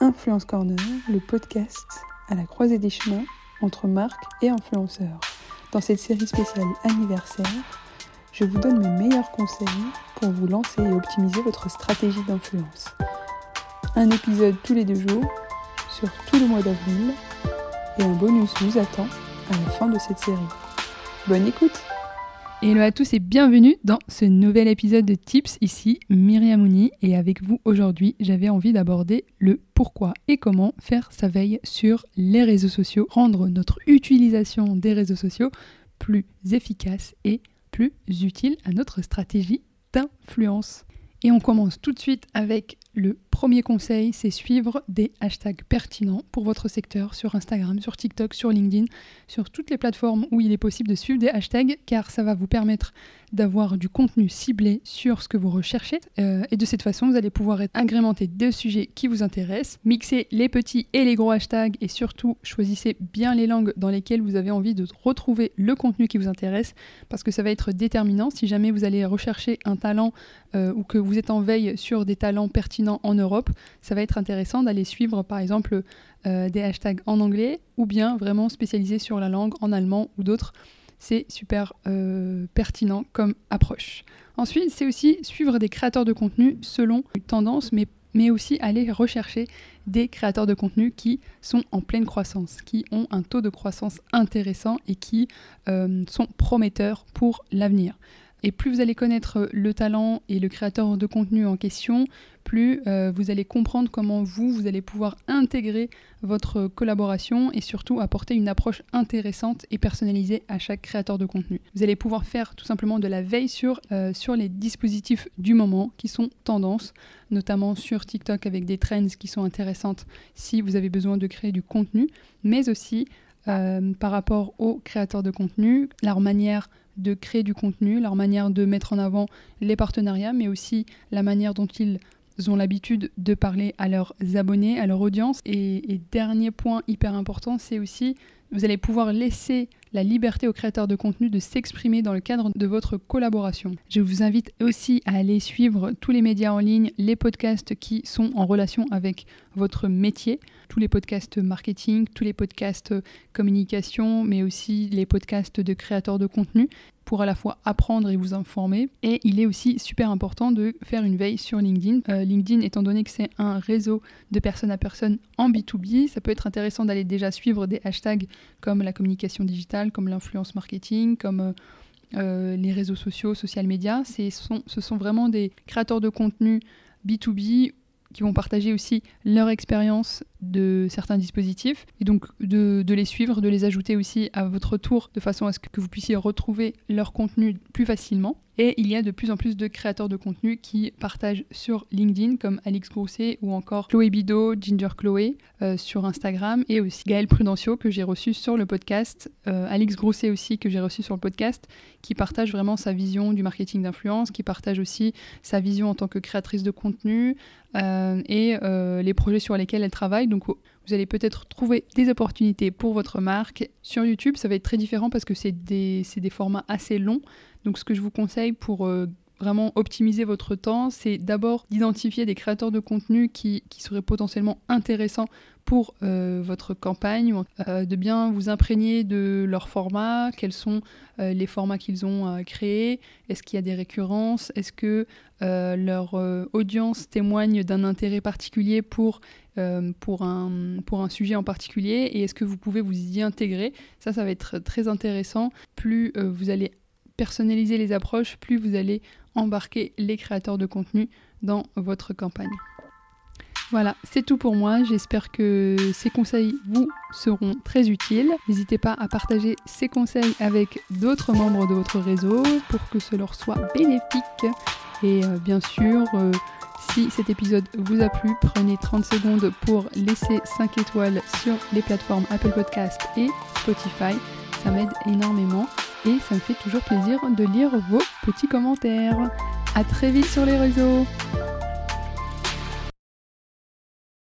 Influence Corner, le podcast à la croisée des chemins entre marques et influenceurs. Dans cette série spéciale anniversaire, je vous donne mes meilleurs conseils pour vous lancer et optimiser votre stratégie d'influence. Un épisode tous les deux jours sur tout le mois d'avril et un bonus vous attend à la fin de cette série. Bonne écoute Hello à tous et bienvenue dans ce nouvel épisode de Tips. Ici Myriam Mouni et avec vous aujourd'hui, j'avais envie d'aborder le pourquoi et comment faire sa veille sur les réseaux sociaux, rendre notre utilisation des réseaux sociaux plus efficace et plus utile à notre stratégie d'influence. Et on commence tout de suite avec le premier conseil, c'est suivre des hashtags pertinents pour votre secteur sur Instagram, sur TikTok, sur LinkedIn, sur toutes les plateformes où il est possible de suivre des hashtags, car ça va vous permettre d'avoir du contenu ciblé sur ce que vous recherchez. Euh, et de cette façon, vous allez pouvoir être agrémenté de sujets qui vous intéressent, mixer les petits et les gros hashtags, et surtout choisissez bien les langues dans lesquelles vous avez envie de retrouver le contenu qui vous intéresse, parce que ça va être déterminant si jamais vous allez rechercher un talent euh, ou que vous êtes en veille sur des talents pertinents en Europe ça va être intéressant d'aller suivre par exemple euh, des hashtags en anglais ou bien vraiment spécialisé sur la langue en allemand ou d'autres. C'est super euh, pertinent comme approche. Ensuite, c'est aussi suivre des créateurs de contenu selon une tendance, mais, mais aussi aller rechercher des créateurs de contenu qui sont en pleine croissance, qui ont un taux de croissance intéressant et qui euh, sont prometteurs pour l'avenir. Et plus vous allez connaître le talent et le créateur de contenu en question, plus euh, vous allez comprendre comment vous, vous allez pouvoir intégrer votre collaboration et surtout apporter une approche intéressante et personnalisée à chaque créateur de contenu. Vous allez pouvoir faire tout simplement de la veille sur, euh, les dispositifs du moment qui sont tendances, notamment sur TikTok avec des trends qui sont intéressantes si vous avez besoin de créer du contenu, mais aussi euh, par rapport aux créateurs de contenu, leur manière de créer du contenu, leur manière de mettre en avant les partenariats, mais aussi la manière dont ils ont l'habitude de parler à leurs abonnés, à leur audience. Et, dernier point hyper important, c'est aussi vous allez pouvoir laisser la liberté aux créateurs de contenu de s'exprimer dans le cadre de votre collaboration. Je vous invite aussi à aller suivre tous les médias en ligne, les podcasts qui sont en relation avec votre métier, tous les podcasts marketing, tous les podcasts communication, mais aussi les podcasts de créateurs de contenu pour à la fois apprendre et vous informer. Et il est aussi super important de faire une veille sur LinkedIn. Euh, LinkedIn, étant donné que c'est un réseau de personne à personne en B2B, ça peut être intéressant d'aller déjà suivre des hashtags comme la communication digitale, comme l'influence marketing, comme... Euh, euh, les réseaux sociaux, social media, sont, ce sont vraiment des créateurs de contenu B2B qui vont partager aussi leur expérience de certains dispositifs et donc de, les suivre, de les ajouter aussi à votre tour de façon à ce que vous puissiez retrouver leur contenu plus facilement. Et il y a de plus en plus de créateurs de contenu qui partagent sur LinkedIn comme Alix Grousset ou encore Chloé Bido, Ginger Chloé euh, sur Instagram et aussi Gaël Prudencio que j'ai reçu sur le podcast, euh, Alix Grousset aussi que j'ai reçu sur le podcast qui partage vraiment sa vision du marketing d'influence, qui partage aussi sa vision en tant que créatrice de contenu euh, et les projets sur lesquels elle travaille. Donc vous allez peut-être trouver des opportunités pour votre marque. Sur YouTube, ça va être très différent parce que c'est des, formats assez longs. Donc ce que je vous conseille pour euh, vraiment optimiser votre temps, c'est d'abord d'identifier des créateurs de contenu qui, qui seraient potentiellement intéressants pour euh, votre campagne, euh, de bien vous imprégner de leur format, quels sont les formats qu'ils ont créés, est-ce qu'il y a des récurrences, est-ce que leur audience témoigne d'un intérêt particulier pour, pour, un, pour un sujet en particulier, et est-ce que vous pouvez vous y intégrer. Ça, ça va être très intéressant. Plus vous allez personnaliser les approches, plus vous allez embarquer les créateurs de contenu dans votre campagne. Voilà, c'est tout pour moi. J'espère que ces conseils vous seront très utiles. N'hésitez pas à partager ces conseils avec d'autres membres de votre réseau pour que ce leur soit bénéfique. Et euh, bien sûr, euh, si cet épisode vous a plu, prenez 30 secondes pour laisser 5 étoiles sur les plateformes Apple Podcast et Spotify. Ça m'aide énormément et ça me fait toujours plaisir de lire vos petits commentaires. A très vite sur les réseaux